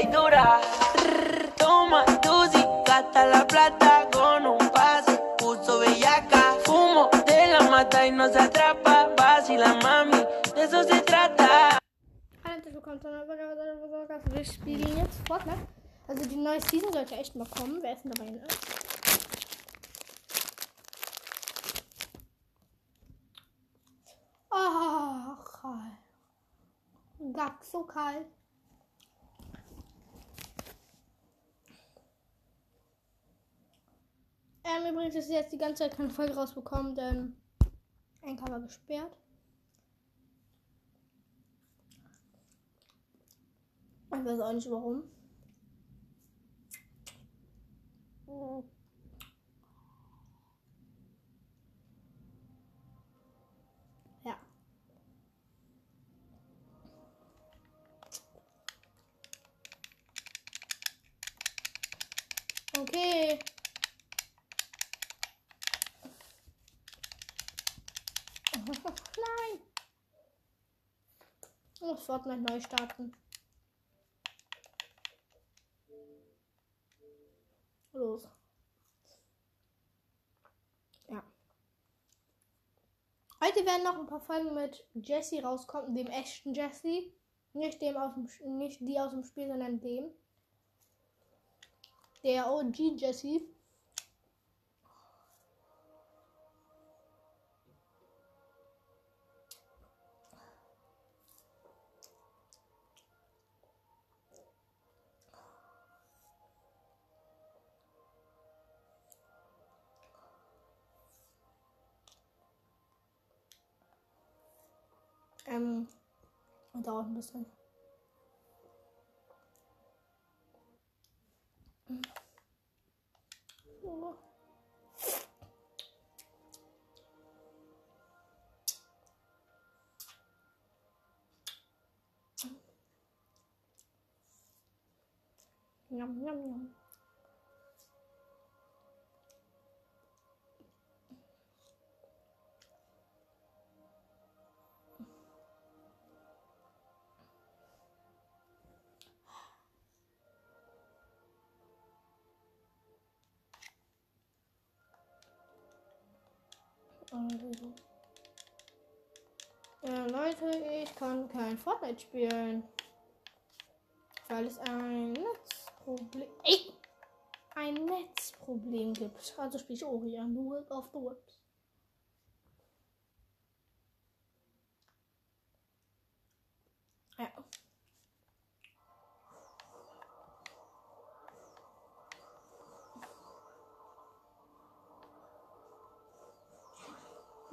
y dura. Toma dosis, gasta la plata con un pase. Puso bellaca, fumo de la mata y no se atrapa. Vacila mami, de eso se trata. Podcast. Wir spielen jetzt Fortnite. Also die neue Season sollte echt mal kommen. Wer ist denn dabei? Ne? Ach, kalt. Gack, so kalt. Ähm, übrigens ist jetzt die ganze Zeit keine Folge rausbekommen, denn ein war gesperrt. Ich weiß auch nicht warum. Ja. Okay. Nein. Ich muss Fortnite neu starten. Los. Ja. Heute werden noch ein paar Folgen mit Jesse rauskommen, dem echten Jesse. Nicht dem aus dem nicht die aus dem Spiel, sondern dem. Der OG Jesse. Ähm, dauert ein bisschen. Yum, yum, yum. Also. Ja, Leute, ich kann kein Fortnite spielen. Weil es ein Netzproblem. Ey! Ein Netzproblem gibt. Also spiele ich Ori nur auf the Webs. Ja.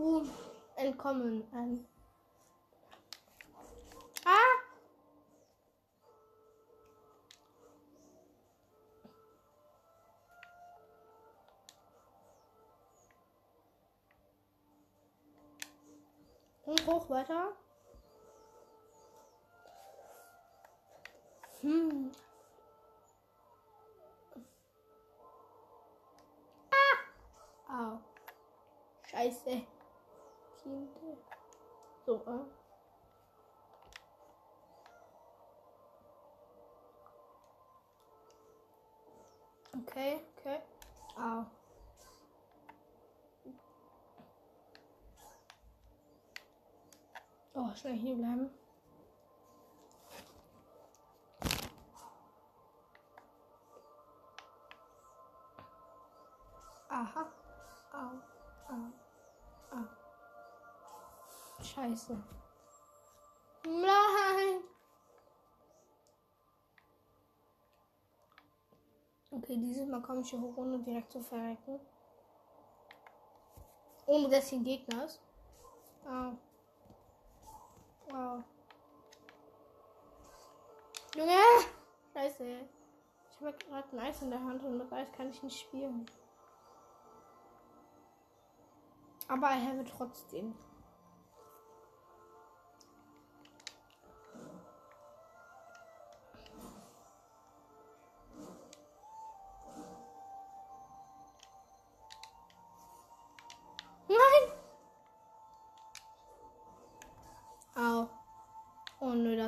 Huhn entkommen. Ähm. Ah! Und hoch weiter. Hm. Ah! Au. Scheiße. So, äh. Okay, okay. Au. Oh, schnell hier bleiben. Scheiße. Nein. Okay, dieses Mal komme ich hier hoch, ohne direkt zu verrecken. Ohne dass hier ein Gegner ist. Au. Wow. Junge! Scheiße. Ich habe gerade ein Eis in der Hand und mit Eis kann ich nicht spielen. Aber ich habe trotzdem.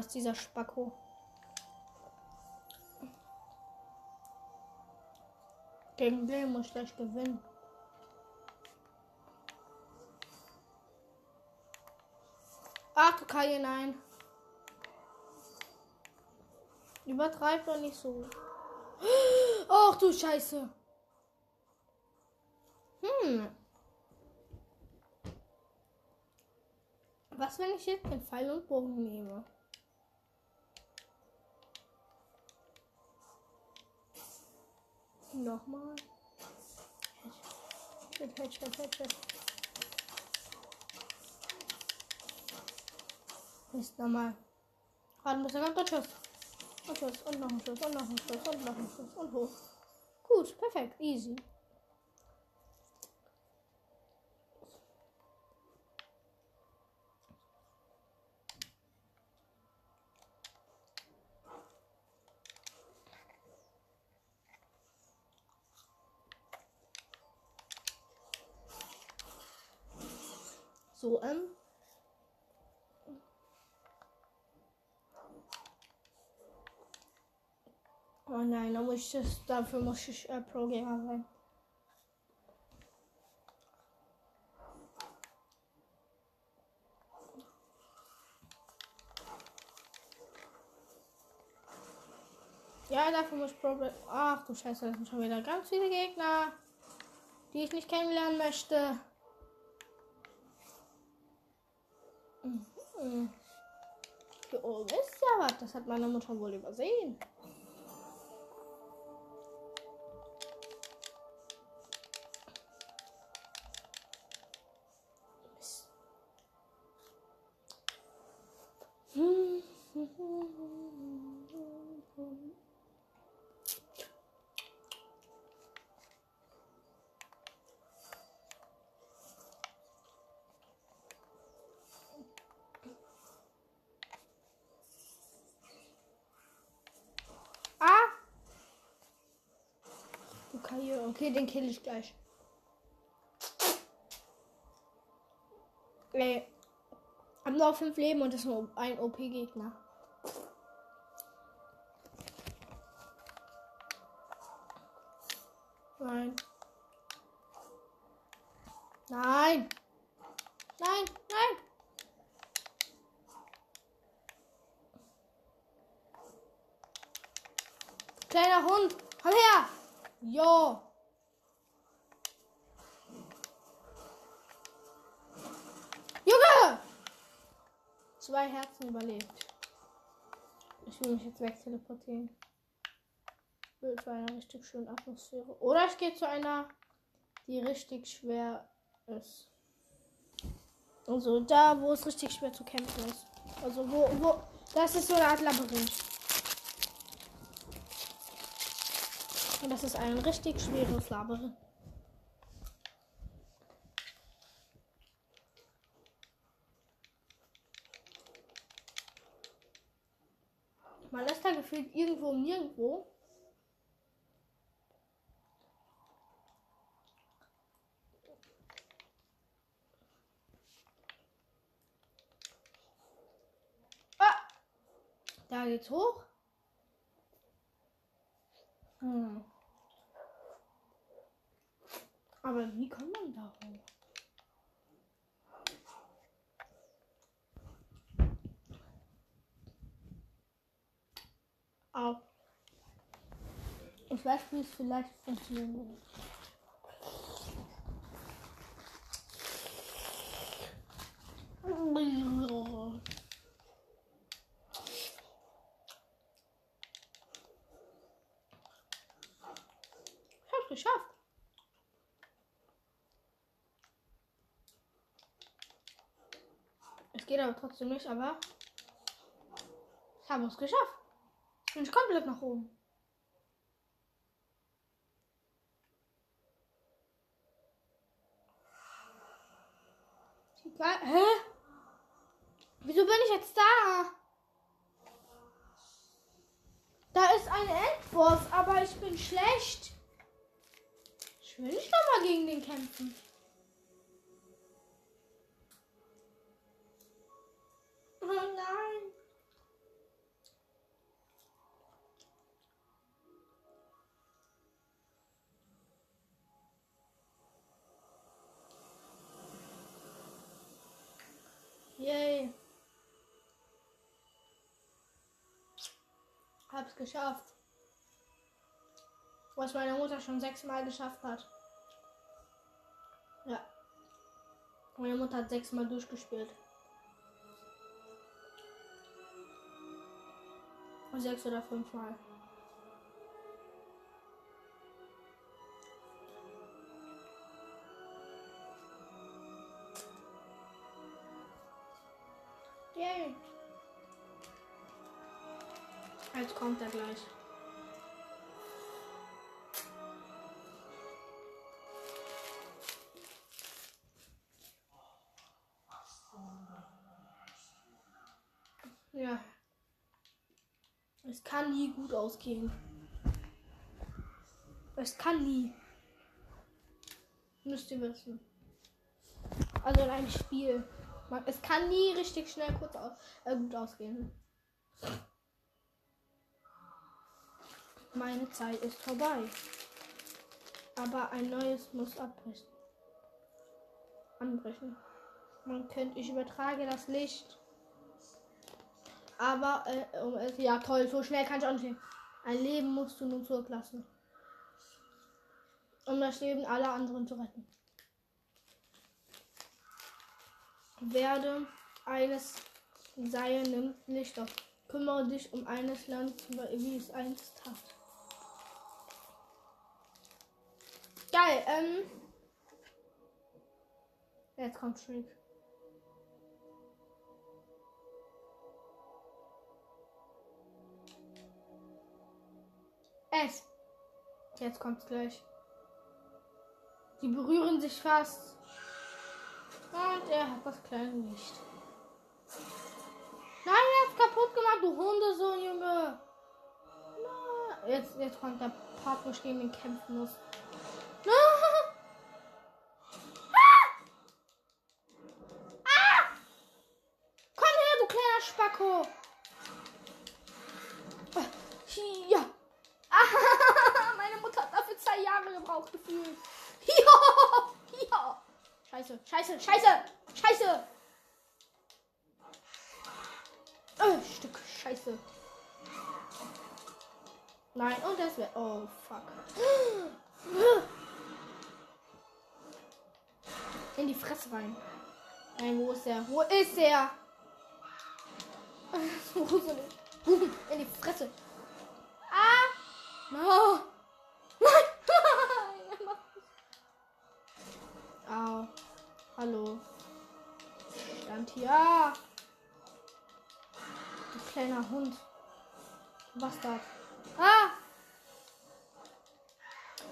gemacht, dieser Spacko. Gegen den muss ich gleich gewinnen. Ach, du Kaje, nein. Übertreib doch nicht so. Ach du Scheiße. Hm. Was, wenn ich jetzt den Pfeil und Bogen nehme? Nochmal. Headshot, Headshot, Headshot. Mist, nochmal. Warten, bis er. Und Schuss. Und Schuss. Und noch ein Schuss. Und noch ein Schuss. Und noch ein Schuss. Und hoch. Gut, perfekt. Easy. So. Oh nein, da muss ich das, dafür muss ich äh, Pro-Gamer sein. Ja, dafür muss ich Pro. Ach du Scheiße, das sind schon wieder ganz viele Gegner, die ich nicht kennenlernen möchte. Hier oben ist ja was. Das hat meine Mutter wohl übersehen. Okay, okay, den kill ich gleich. Ey. Hab nur 5 Leben und das ist nur ein OP-Gegner. Überlebt. Ich will mich jetzt weg teleportieren. Will zu einer richtig schönen Atmosphäre. Oder ich gehe zu einer, die richtig schwer ist. Also da, wo es richtig schwer zu kämpfen ist. Also wo, wo, das ist so eine Art Labyrinth. Und das ist ein richtig schweres Labyrinth. Man ist da gefühlt irgendwo und nirgendwo. Ah! Da geht's hoch. Hm. Aber wie kommt man da hoch? Au. Ich weiß, wie es vielleicht funktioniert. Ich hab's geschafft. Es geht aber trotzdem nicht, aber ich habe es geschafft. Jetzt bin ich komplett nach oben. Hä? Wieso bin ich jetzt da? Da ist ein Endboss, aber ich bin schlecht. Ich will nicht nochmal gegen den kämpfen. Oh nein. Hab's geschafft. Was meine Mutter schon sechsmal geschafft hat. Ja. Meine Mutter hat sechsmal durchgespielt. Sechs oder fünfmal. Kann nie gut ausgehen. Es kann nie. Müsst ihr wissen. Also in einem Spiel. Man, es kann nie richtig schnell kurz aus, äh, gut ausgehen. Meine Zeit ist vorbei. Aber ein neues muss abbrechen. Anbrechen. Man könnte, ich übertrage das Licht. Aber, äh, ja toll, so schnell kann ich auch nicht. Ein Leben musst du nun zurücklassen. Um das Leben aller anderen zu retten. Werde eines Seil nimmt nicht auf. Kümmere dich um eines Landes, wie es einst tat. Geil, ähm. Jetzt kommt Shriek. Es. Jetzt kommt's gleich. Die berühren sich fast. Und er hat das kleine nicht. Nein, er hat's kaputt gemacht, du Hundesohn, Junge. Na, jetzt, jetzt kommt der Part, wo ich gegen ihn kämpfen muss. Na. Ah! Ah! Komm her, du kleiner Spacko. Ja. Ah, meine Mutter hat dafür zwei Jahre gebraucht gefühlt. Ja, ja. Scheiße, scheiße, scheiße. Oh, Stück Scheiße. Nein, und das wäre. Oh, fuck. In die Fresse rein. Nein, wo ist er? Wo ist er? Wo ist er? In die Fresse. Ah! No! Hier. Du kleiner Hund. Bastard. Ah!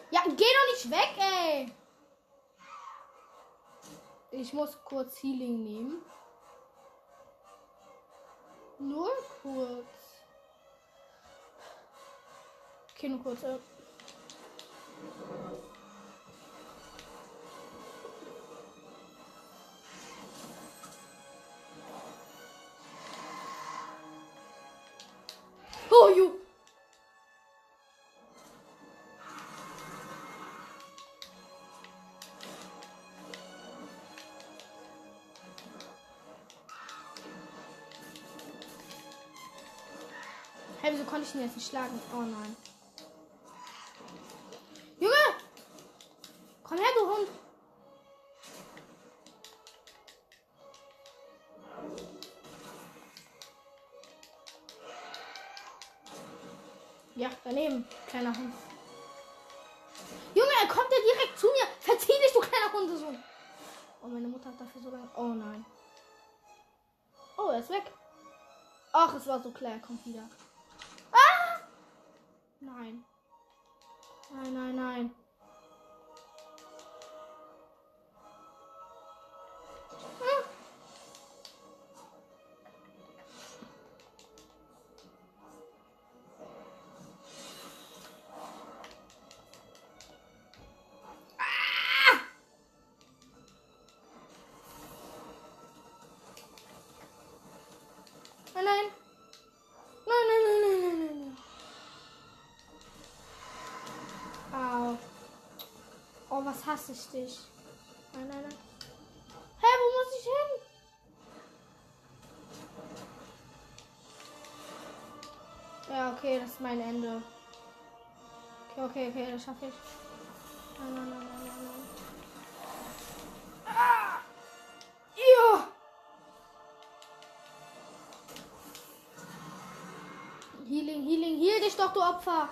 Ja, geh doch nicht weg, ey! Ich muss kurz Healing nehmen. Nur kurz. Okay, nur kurz. Äh. Konnte ich ihn jetzt nicht schlagen? Oh nein. Junge! Komm her, du Hund! Ja, daneben, kleiner Hund. Junge, er kommt ja direkt zu mir. Verzieh dich, du kleiner Hundesohn. Oh, meine Mutter hat dafür so lange. Oh nein. Oh, er ist weg. Ach, es war so klar, er kommt wieder. Ah! Nein. Nein, nein, nein. Ah! Nein, nein. Was hasse ich dich. Nein, nein, nein. Hä, wo muss ich hin? Ja, okay. Okay, das ist mein Ende. Okay, okay, okay, das schaffe ich. Nein, nein, nein, nein, nein, nein. Ah! Ja! Healing, Healing, heal dich doch, du Opfer!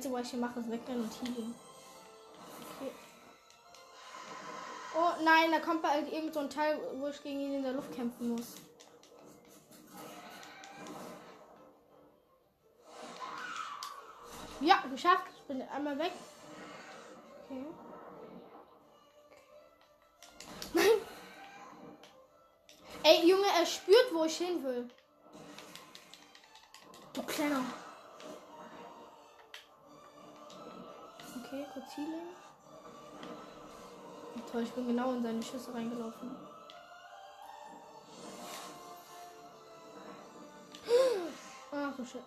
Einzige, was ich hier mache, ist wegrennen und healen. Okay. Oh nein, da kommt bald irgend so ein Teil, wo ich gegen ihn in der Luft kämpfen muss. Ja, geschafft. Ich bin einmal weg. Okay. Ey, Junge, er spürt, wo ich hin will. Du kleiner. Okay, kurz Healing. Toll, ich bin genau in seine Schüsse reingelaufen. Ach so shit.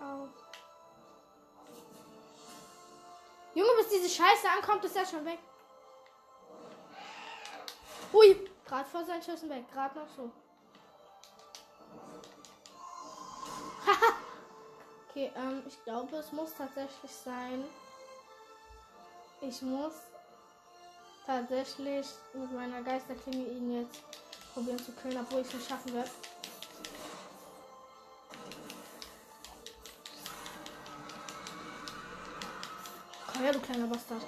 Au. Junge, bis diese Scheiße ankommt, ist er schon weg. Hui, gerade vor seinen Schüssen weg, gerade noch so. okay, ähm, ich glaube, es muss tatsächlich sein. Ich muss tatsächlich mit meiner Geisterklinge ihn jetzt probieren zu killen, obwohl ich es nicht schaffen werde. Komm her, du kleiner Bastard.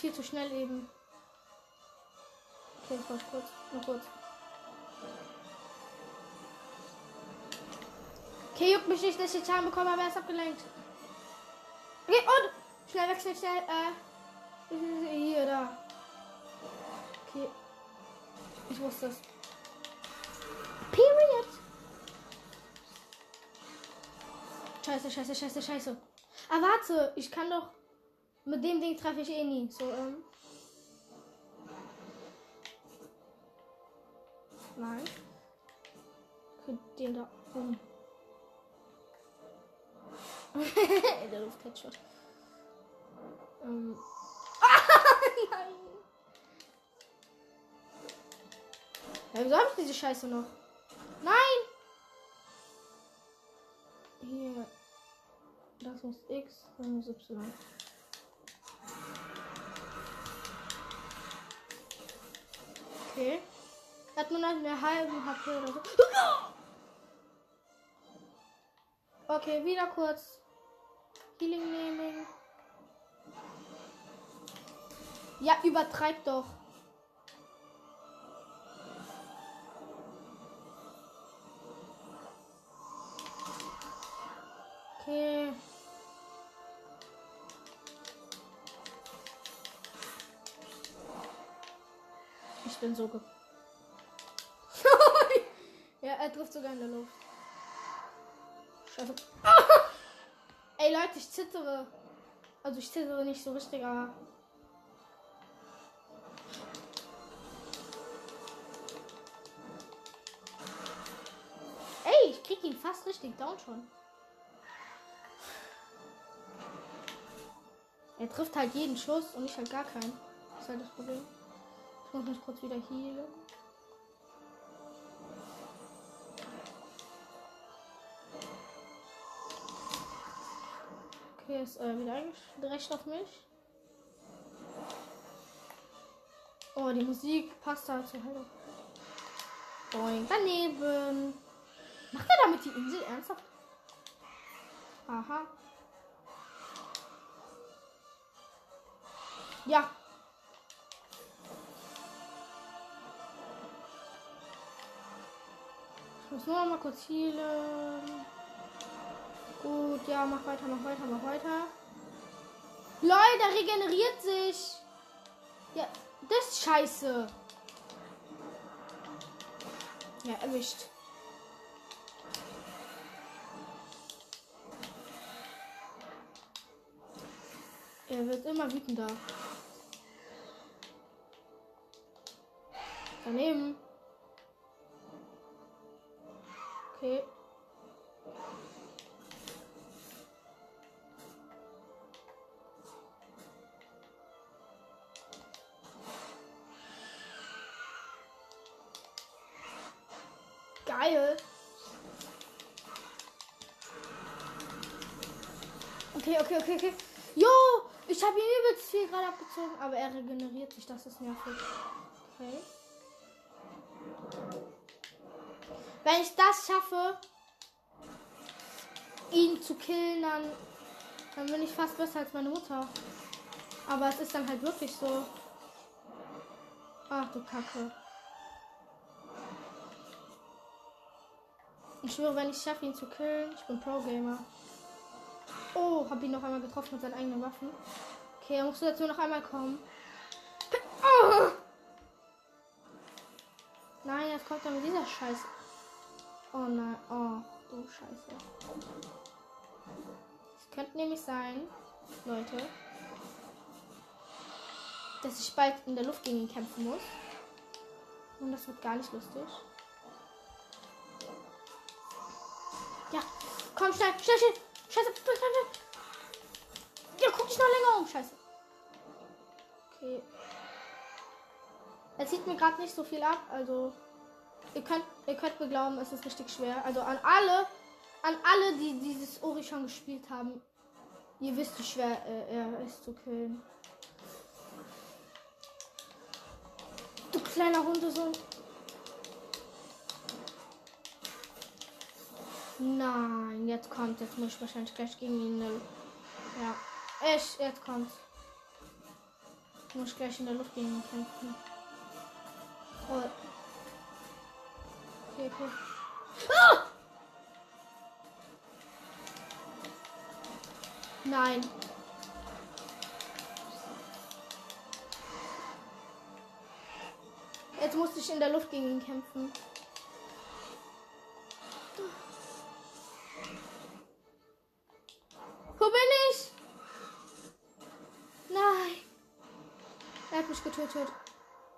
Viel zu schnell eben. Okay, warte kurz. Noch kurz. Okay, juckt mich nicht, dass ich Schaden bekomme, aber er ist abgelenkt. Okay, und schnell wechseln, schnell. Äh, hier, da. Okay. Ich wusste es. Period. Scheiße, scheiße, scheiße, scheiße. Ah, warte, ich kann doch. Mit dem Ding treffe ich eh nie. So, ähm. Nein. Den da oben. Der Luft-Headshot. Ähm. Nein. Ja, wieso habe ich diese Scheiße noch? Nein! Hier. Das muss X, das muss Y. Okay. Hat man dann eine halbe HP oder so. Okay, wieder kurz. Healing nehmen. Ja, übertreib doch. Okay. Ich bin so ge Ja, er trifft sogar in der Luft. Scheiße. Ey Leute, ich zittere. Also ich zittere nicht so richtig, aber. Ey, ich krieg ihn fast richtig down schon. Er trifft halt jeden Schuss und ich halt gar keinen. Das ist halt das Problem. Ich muss mich kurz wieder healen. Okay, ist äh, wieder eingerecht auf mich. Oh, die Musik passt da zur Heilung. Boing, daneben. Macht er damit die Insel ernsthaft? Aha. Ja. Ich muss nur noch mal kurz healen. Gut, ja, mach weiter, mach weiter, mach weiter. Der regeneriert sich. Ja, das ist scheiße. Ja, erwischt. Er wird immer wütender. Daneben. Okay. Geil. Okay, okay, okay, okay. Jo, ich habe ihn übelst viel gerade abgezogen, aber er regeneriert sich. Das ist nervig. Okay. Wenn ich das schaffe, ihn zu killen, dann, dann bin ich fast besser als meine Mutter. Aber es ist dann halt wirklich so. Ach du Kacke. Ich schwöre, wenn ich schaffe, ihn zu killen, ich bin Pro-Gamer. Oh, hab ihn noch einmal getroffen mit seinen eigenen Waffen. Okay, er muss dazu noch einmal kommen. Oh! Nein, jetzt kommt er mit dieser Scheiße. Oh nein, oh, du Scheiße. Es könnte nämlich sein, Leute, dass ich bald in der Luft gegen ihn kämpfen muss. Und das wird gar nicht lustig. Ja, komm, schnell, schnell, schnell. Scheiße, schnell, schnell. Ja, guck dich noch länger um, scheiße. Okay. Er zieht mir gerade nicht so viel ab, also ihr könnt, ihr könnt mir glauben, es ist richtig schwer. Also an alle, an alle, die dieses Ori schon gespielt haben, ihr wisst, wie schwer äh, er ist zu killen. Du kleiner Hundesohn. Nein, jetzt kommt. Jetzt muss ich wahrscheinlich gleich gegen ihn. Ja. Ich, jetzt kommt. Ich muss gleich in der Luft gegen ihn kämpfen. Oh. Okay. Ah! Nein. Jetzt musste ich in der Luft gegen ihn kämpfen. Wo bin ich? Nein. Er hat mich getötet.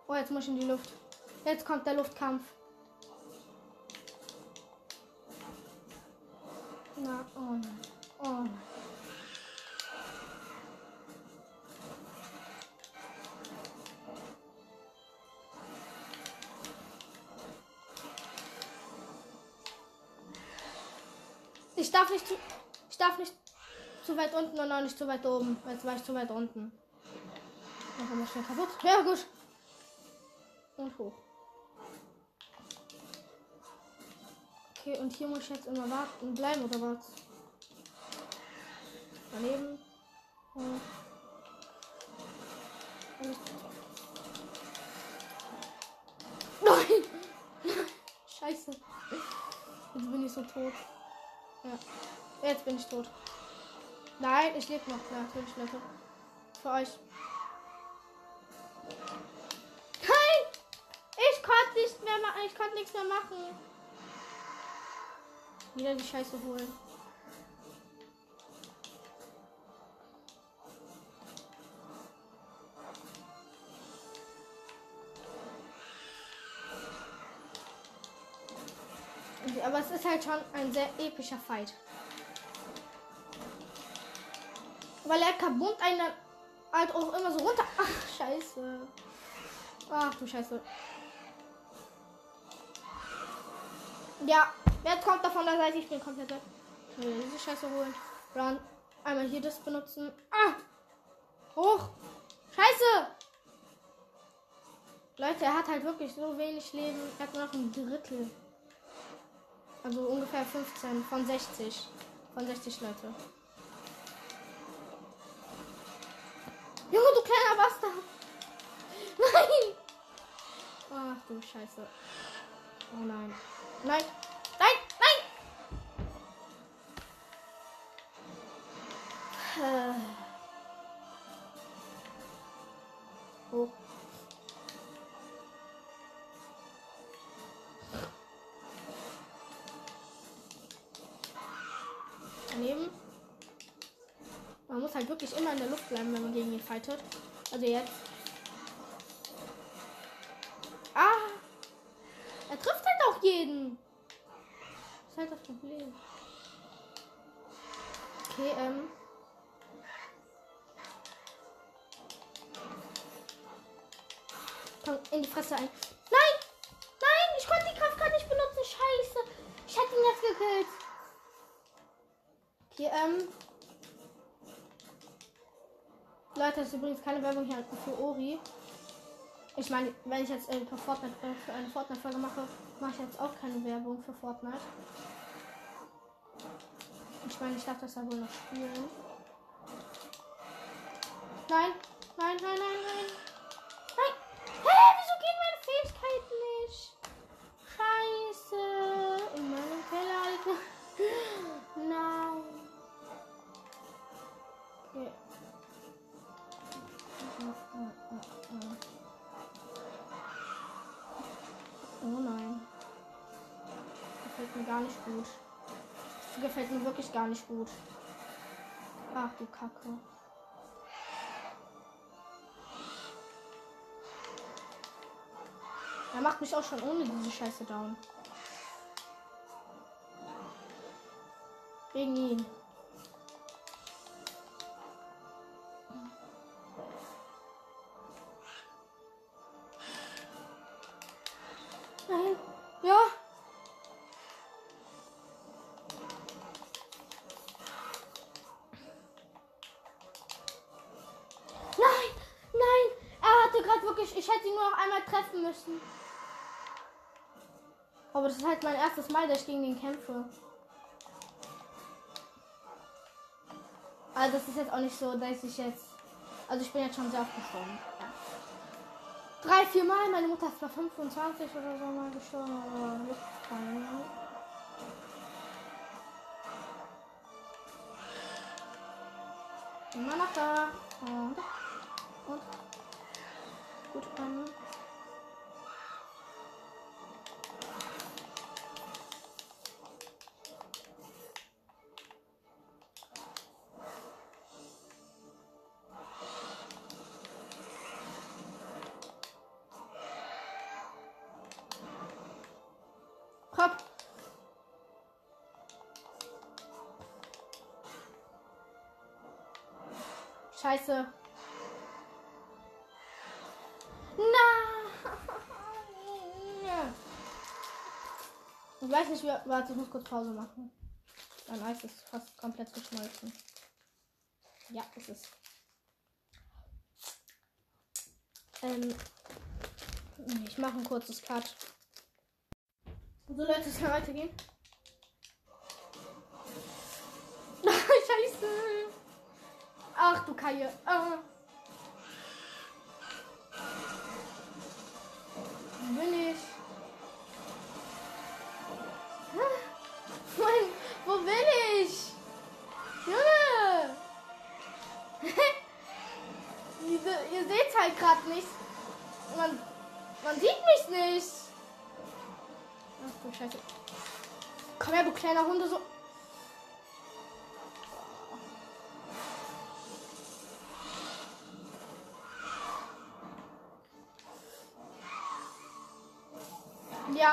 Oh, jetzt muss ich in die Luft. Jetzt kommt der Luftkampf. Na, oh nein. Oh. Ich darf nicht zu, ich darf nicht zu weit unten und auch nicht zu weit oben. Jetzt war ich zu weit unten. Dann kommt das schnell kaputt. Ja, gut. Und hoch. Okay, und hier muss ich jetzt immer warten bleiben oder was? Daneben. Und Nein! Scheiße. Jetzt bin ich so tot. Ja. Jetzt bin ich tot. Nein, ich lebe noch. Natürlich, Leute. Für euch. Nein! Ich konnte nicht mehr machen. Ich konnte nichts mehr machen. Wieder die Scheiße holen. Aber es ist halt schon ein sehr epischer Fight. Weil er kabund einen halt auch immer so runter. Ach, scheiße. Ach du Scheiße. Ja, jetzt kommt er von der Seite. Ich bin komplett weg. Ich will diese Scheiße holen. Dann einmal hier das benutzen. Ah! Hoch! Scheiße! Leute, er hat halt wirklich so wenig Leben. Er hat nur noch ein Drittel. Also ungefähr 15 von 60. Von 60 Leute. Junge, du kleiner Bastard! Nein! Ach du Scheiße. Oh nein. Nein. Nein, nein! Äh. Oh. Daneben. Man muss halt wirklich immer in der Luft bleiben, wenn man gegen ihn fightet. Also jetzt. Okay, ähm. Komm, in die Fresse ein. Nein! Nein! Ich konnte die Kraft gerade nicht benutzen. Scheiße. Ich hätte ihn jetzt gekillt. Okay, ähm. Leute, das ist übrigens keine Werbung hier für Ori. Ich meine, wenn ich jetzt äh, für, Fortnite, äh, für eine Fortnite-Folge mache, mache ich jetzt auch keine Werbung für Fortnite. Ich meine, ich darf das ja wohl noch spielen. Nein, nein, nein, nein, nein. Nein. Hä, gar nicht gut. Ach du Kacke. Er macht mich auch schon ohne diese Scheiße down. Wegen ihn. Müssen. Aber das ist halt mein erstes Mal, dass ich gegen den kämpfe. Also das ist jetzt auch nicht so, dass ich jetzt. Also ich bin jetzt schon sehr oft gestorben. Ja. Drei, vier Mal. Meine Mutter ist bei 25 oder so mal gestorben. Aber nicht. Immer noch da. Und. Und. Gut, ähm. Scheiße. Nein. Ich weiß nicht, wie, warte, ich muss kurz Pause machen. Mein Eis ist fast komplett geschmolzen. Ja, es ist. Ähm, ich mache ein kurzes Cut. So Leute, es kann weitergehen. Kaie. Ah. Wo bin ich? Mann, wo bin ich? Junge! Ihr seht halt gerade nicht. Man, man sieht mich nicht. Ach du Scheiße. Komm her, du kleiner Hunde, so.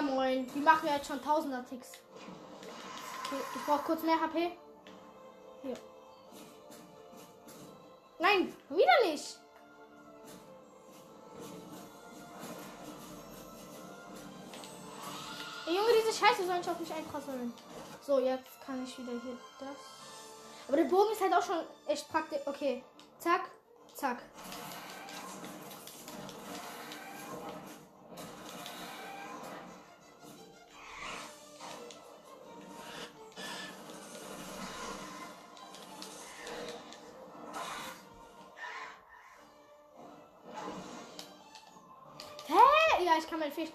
Moin. Die machen ja jetzt schon tausender Ticks. Okay, ich brauche kurz mehr HP. Hier. Nein, wieder nicht. Ey, Junge, diese Scheiße soll nicht auf mich einprasseln. So, jetzt kann ich wieder hier das. Aber der Bogen ist halt auch schon echt praktisch. Okay. Zack, zack.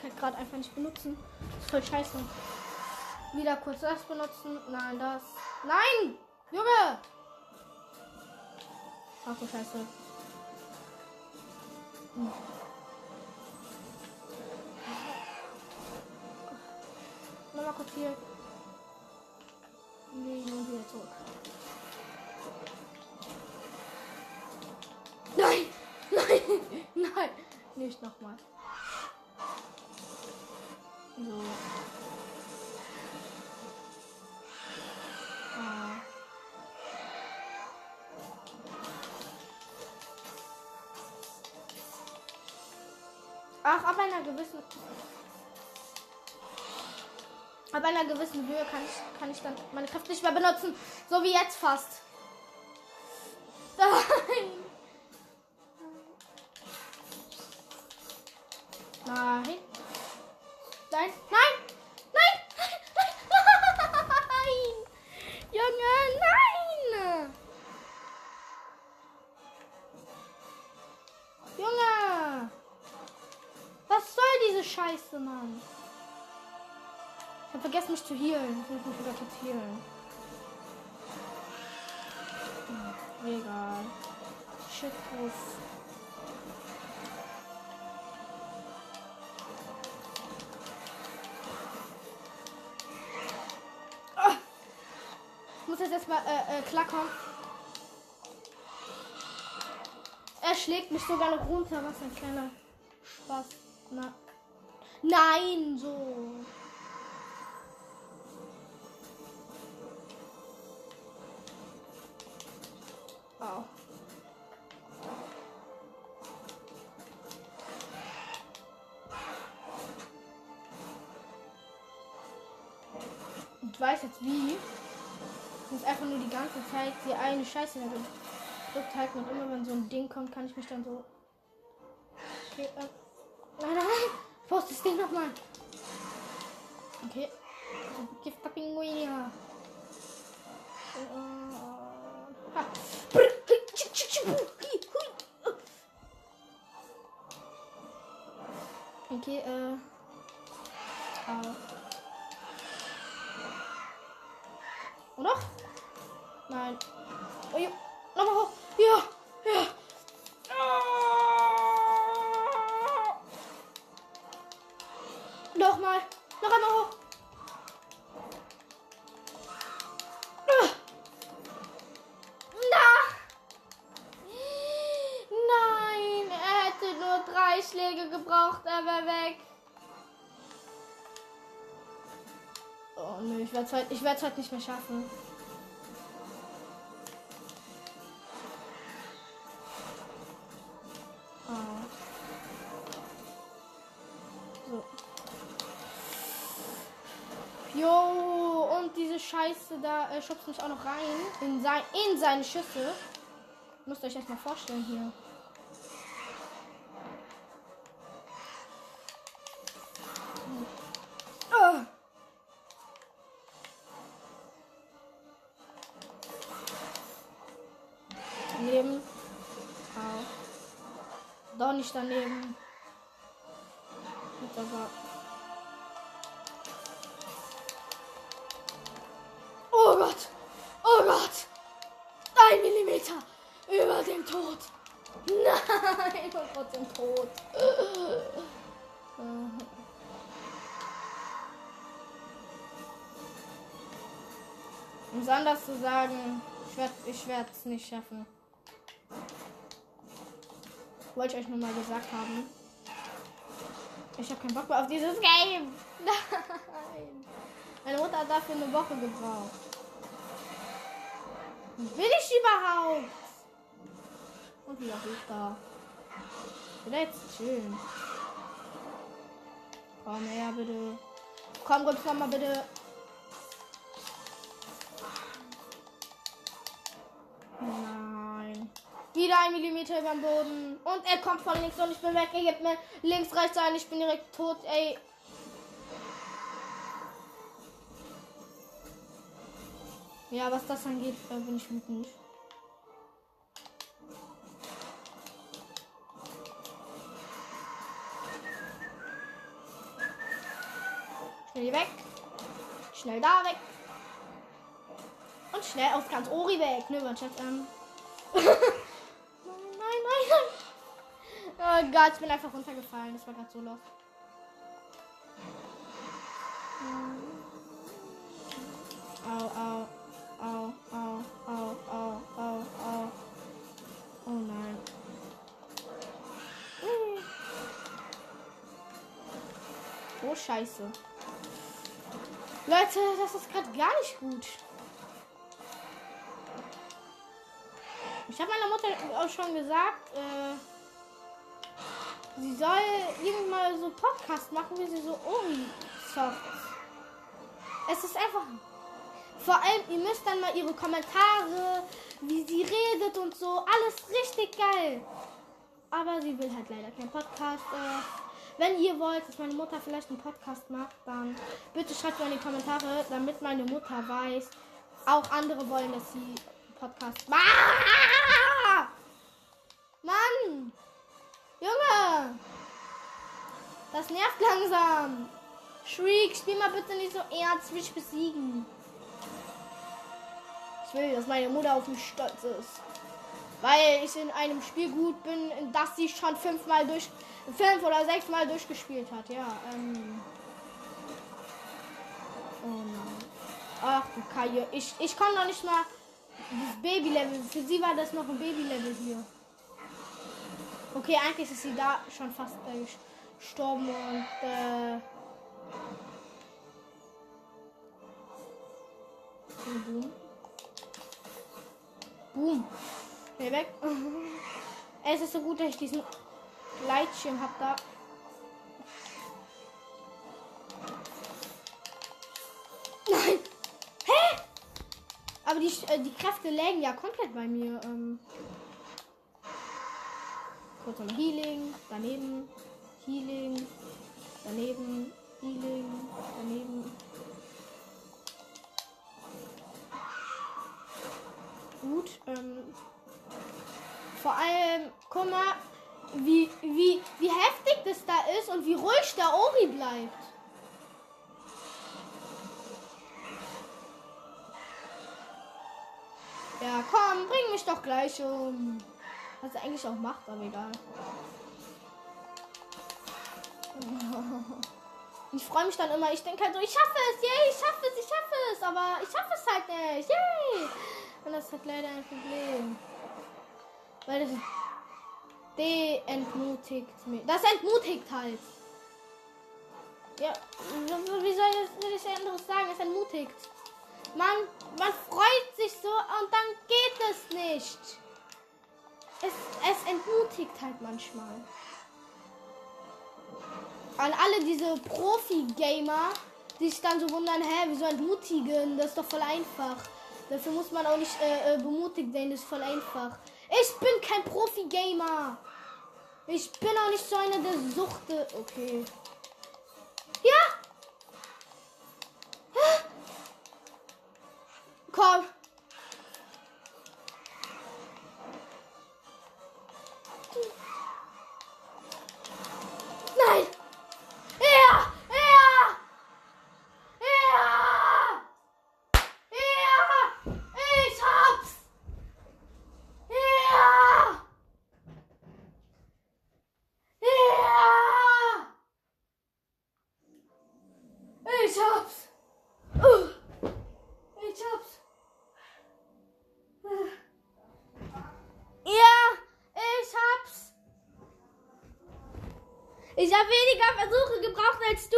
halt gerade einfach nicht benutzen. Das ist voll scheiße. Wieder kurz das benutzen. Nein, das. Nein! Junge! Ach du Scheiße. Hm. Nochmal kurz hier. Nee, und wieder zurück. Nein! Nein! Nein! Nicht nochmal. Ach, ab einer gewissen. Ab einer gewissen Höhe kann ich, kann ich dann meine Kraft nicht mehr benutzen. So wie jetzt fast. Vergessen, mich zu healen. Ich muss mich wieder kurz healen. Hm, egal. Shit, Fuß. Ah! Ich muss jetzt erstmal äh, äh, klarkommen. Er schlägt mich sogar noch runter. Was ein kleiner Spaß. Na. Nein, so. Ich weiß jetzt wie. Ich muss einfach nur die ganze Zeit die eine Scheiße gedrückt halten und immer wenn so ein Ding kommt, kann ich mich dann so. Okay, äh. Nein, nein, nein! Post das Ding nochmal! Okay. Gift Pinguin. Ja. Ah. Okay, äh. Oh nö, ich werde es heute nicht mehr schaffen. So. Jo, und diese Scheiße da äh, schubst mich auch noch rein in, sein, in seine Schüsse. Müsst ihr euch erstmal vorstellen hier. Nicht daneben. Oh Gott! Oh Gott! Ein Millimeter über dem Tod. Nein, und trotzdem tot. Um es anders zu sagen, ich werde ich es nicht schaffen. Wollte ich euch nur mal gesagt haben. Ich habe keinen Bock mehr auf dieses Game. Nein. Meine Mutter hat dafür eine Woche gebraucht. Will ich überhaupt? Und wieder hoch da. Wieder jetzt chillen. Komm her, bitte. Komm, rübs mal bitte. Ein Millimeter über dem Boden. Und er kommt von links und ich bin weg. Er gibt mir links, rechts ein. Ich bin direkt tot, ey. Ja, was das angeht, bin ich wütend. Schnell weg. Schnell da weg. Und schnell aus ganz Ori weg. Nö, mein Chat an. Oh Gott, ich bin einfach runtergefallen. Das war gerade so lost. Au, au. Au, au, au, au, au, au. Oh nein. so scheiße. Leute, das ist gerade gar nicht gut. Ich habe meiner Mutter auch schon gesagt, äh, sie soll irgendwann mal so Podcast machen, wie sie so zockt. Es ist einfach. Vor allem, ihr müsst dann mal ihre Kommentare, wie sie redet und so. Alles richtig geil. Aber sie will halt leider keinen Podcast. Äh, wenn ihr wollt, dass meine Mutter vielleicht einen Podcast macht, dann bitte schreibt mal in die Kommentare, damit meine Mutter weiß, auch andere wollen, dass sie einen Podcast macht. Junge! Das nervt langsam. Shriek, spiel mal bitte nicht so ernst, will ich besiegen. Ich will, dass meine Mutter auf mich stolz ist. Weil ich in einem Spiel gut bin, in das sie schon fünfmal durch, fünf oder sechsmal durchgespielt hat. Ja, ähm. Ach du Kaje, ich, ich kann noch nicht mal das Baby-Level. Für sie war das noch ein Baby-Level hier. Okay, eigentlich ist sie da schon fast äh, gestorben und äh. Boom. Boom. Nee, weg. es ist so gut, dass ich diesen Gleitschirm habe da. Nein! Hä? Aber die, äh, die Kräfte lägen ja komplett bei mir. Ähm. Kurz mal Healing, daneben, Healing, daneben, Healing, daneben. Gut, ähm, vor allem, guck mal, wie, wie, wie heftig das da ist und wie ruhig der Ori bleibt. Ja, komm, bring mich doch gleich um. Was er eigentlich auch macht, aber egal. Ich freue mich dann immer. Ich denke halt so, ich schaffe es, yay, ich schaffe es, ich schaffe es, aber ich schaffe es halt nicht, yay. Und das hat leider ein Problem. Weil das de-entmutigt mich. Das entmutigt halt. Ja, wie soll ich, ich anderes sagen? Es entmutigt. Man, man freut sich so und dann geht es nicht. Es, es entmutigt halt manchmal. An alle diese Profi-Gamer, die sich dann so wundern, hä, wieso entmutigen? Das ist doch voll einfach. Dafür muss man auch nicht äh, äh bemutigt sein, das ist voll einfach. Ich bin kein Profi-Gamer. Ich bin auch nicht so einer der Suchte. Okay. Ja! Komm. Nein! Weniger Versuche gebraucht als du!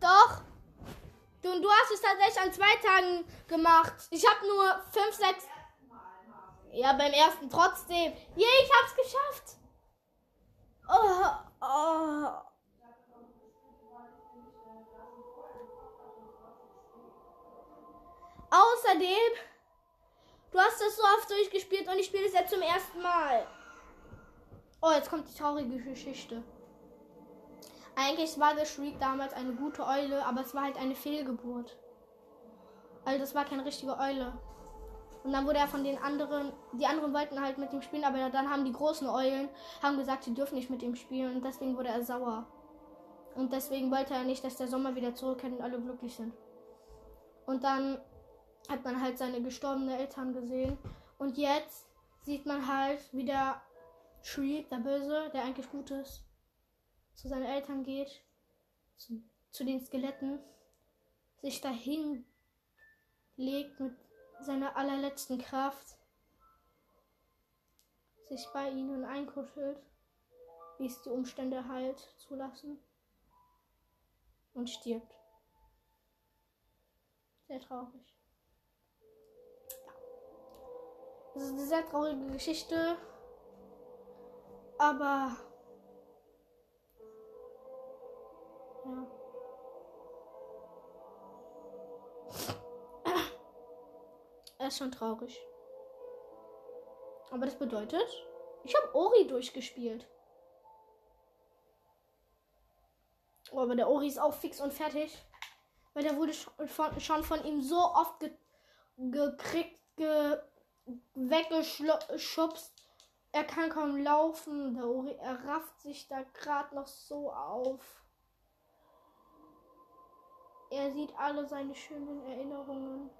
Doch! Du, du hast es tatsächlich an zwei Tagen gemacht. Ich habe nur fünf, sechs. Ja, beim ersten trotzdem. Je, ich hab's geschafft. Oh, oh. Außerdem, du hast das so oft durchgespielt und ich spiele es jetzt zum ersten Mal. Oh, jetzt kommt die traurige Geschichte. Eigentlich war der Shriek damals eine gute Eule, aber es war halt eine Fehlgeburt. Also das war keine richtige Eule. Und dann wurde er von den anderen, die anderen wollten halt mit ihm spielen, aber dann haben die großen Eulen haben gesagt, sie dürfen nicht mit ihm spielen und deswegen wurde er sauer. Und deswegen wollte er nicht, dass der Sommer wieder zurückkehrt und alle glücklich sind. Und dann hat man halt seine gestorbenen Eltern gesehen und jetzt sieht man halt, wie Shriek, der Böse, der eigentlich gut ist, zu seinen Eltern geht, zu, zu den Skeletten, sich dahin legt mit seiner allerletzten Kraft, sich bei ihnen einkuschelt, wie es die Umstände halt zulassen. und stirbt. Sehr traurig. Ja. Das ist eine sehr traurige Geschichte. Aber. Ja. Er ist schon traurig. Aber das bedeutet, ich habe Ori durchgespielt. Oh, aber der Ori ist auch fix und fertig. Weil der wurde schon, von ihm so oft ge gekriegt, ge weggeschubst. Er kann kaum laufen. Der Ori, er rafft sich da gerade noch so auf. Er sieht alle seine schönen Erinnerungen.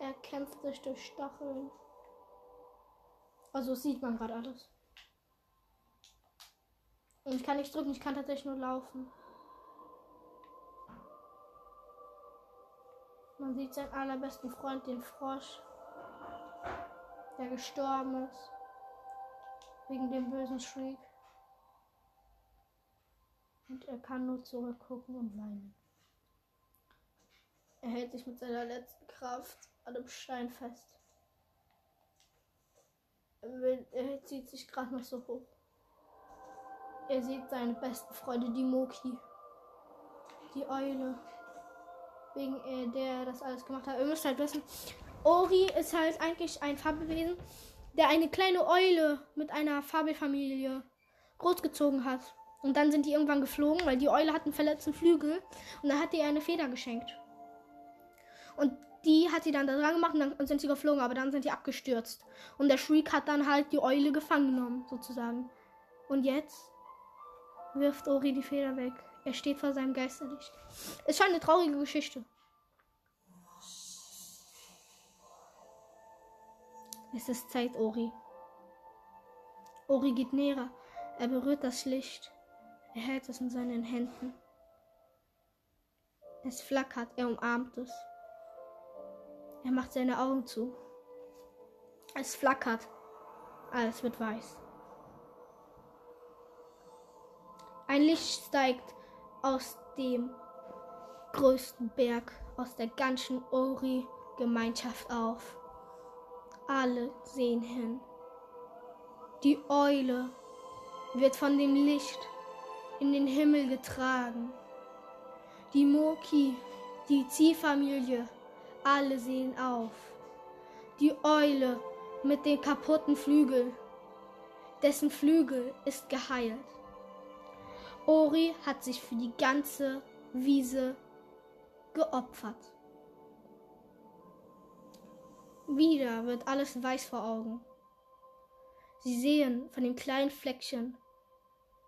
Er kämpft sich durch Stacheln. Also sieht man gerade alles. Und ich kann nicht drücken, ich kann tatsächlich nur laufen. Man sieht seinen allerbesten Freund, den Frosch, der gestorben ist. Wegen dem bösen Shriek. Und er kann nur zurückgucken und weinen. Er hält sich mit seiner letzten Kraft an dem Stein fest. Er, will, er zieht sich gerade noch so hoch. Er sieht seine besten Freunde, die Moki. Die Eule. Wegen äh, der das alles gemacht hat. Ihr müsst halt wissen, Ori ist halt eigentlich ein Fabelwesen, der eine kleine Eule mit einer Fabelfamilie großgezogen hat. Und dann sind die irgendwann geflogen, weil die Eule hat einen verletzten Flügel. Und dann hat die ihr eine Feder geschenkt. Und die hat sie dann da dran gemacht und dann sind sie geflogen, aber dann sind die abgestürzt. Und der Shriek hat dann halt die Eule gefangen genommen, sozusagen. Und jetzt wirft Ori die Feder weg. Er steht vor seinem Geisterlicht. Ist schon eine traurige Geschichte. Es ist Zeit, Ori. Ori geht näher. Er berührt das Licht. Er hält es in seinen Händen. Es flackert. Er umarmt es. Er macht seine Augen zu. Es flackert. Alles wird weiß. Ein Licht steigt aus dem größten Berg, aus der ganzen Ori-Gemeinschaft auf. Alle sehen hin. Die Eule wird von dem Licht in den Himmel getragen. Die Moki, die Ziehfamilie, alle sehen auf. Die Eule mit dem kaputten Flügel, dessen Flügel ist geheilt. Ori hat sich für die ganze Wiese geopfert. Wieder wird alles weiß vor Augen. Sie sehen von dem kleinen Fleckchen,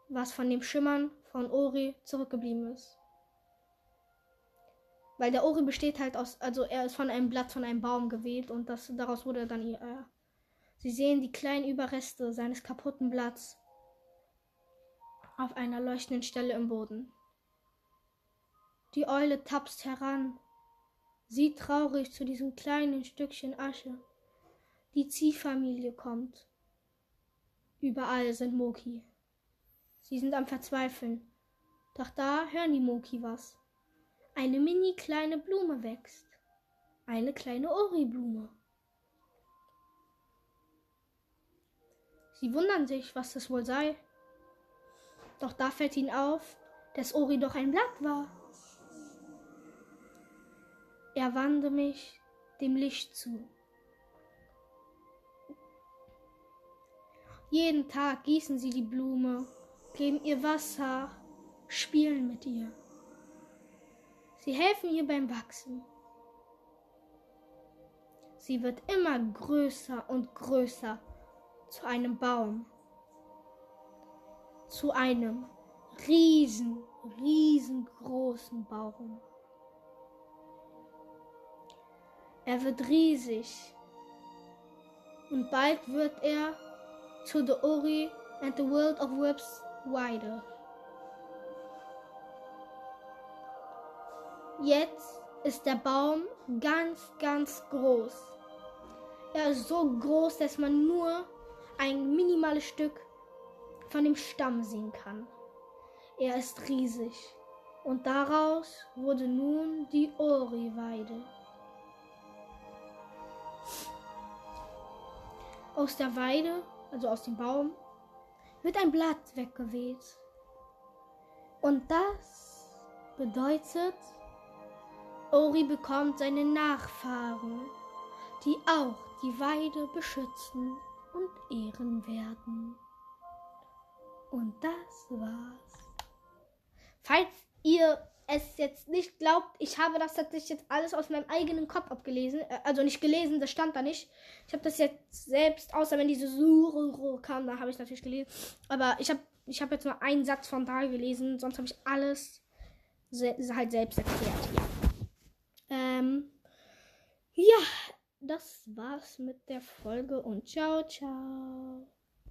was von dem Schimmern von Ori zurückgeblieben ist. Weil der Ori besteht halt aus, also er ist von einem Blatt von einem Baum gewählt und das, daraus wurde dann ihr. Äh, sie sehen die kleinen Überreste seines kaputten Blatts auf einer leuchtenden Stelle im Boden. Die Eule tapst heran, sieht traurig zu diesem kleinen Stückchen Asche. Die Ziehfamilie kommt. Überall sind Moki. Sie sind am Verzweifeln. Doch da hören die Moki was. Eine mini kleine Blume wächst. Eine kleine Ori-Blume. Sie wundern sich, was das wohl sei. Doch da fällt ihnen auf, dass Ori doch ein Blatt war. Er wandte mich dem Licht zu. Jeden Tag gießen sie die Blume, geben ihr Wasser, spielen mit ihr. Sie helfen ihr beim Wachsen. Sie wird immer größer und größer zu einem Baum. Zu einem riesen, riesengroßen Baum. Er wird riesig. Und bald wird er to the Ori and the world of webs wider. Jetzt ist der Baum ganz, ganz groß. Er ist so groß, dass man nur ein minimales Stück von dem Stamm sehen kann. Er ist riesig. Und daraus wurde nun die Ori-Weide. Aus der Weide, also aus dem Baum, wird ein Blatt weggeweht. Und das bedeutet, Ori bekommt seine Nachfahren, die auch die Weide beschützen und ehren werden. Und das war's. Falls ihr es jetzt nicht glaubt, ich habe das tatsächlich jetzt alles aus meinem eigenen Kopf abgelesen. Äh, Also nicht gelesen, das stand da nicht. Ich habe das jetzt selbst, außer wenn diese Suche kam, da habe ich natürlich gelesen. Aber ich habe ich hab jetzt nur einen Satz von da gelesen, sonst habe ich alles se halt selbst erklärt. Ja. Ähm, ja, das war's mit der Folge und ciao, ciao.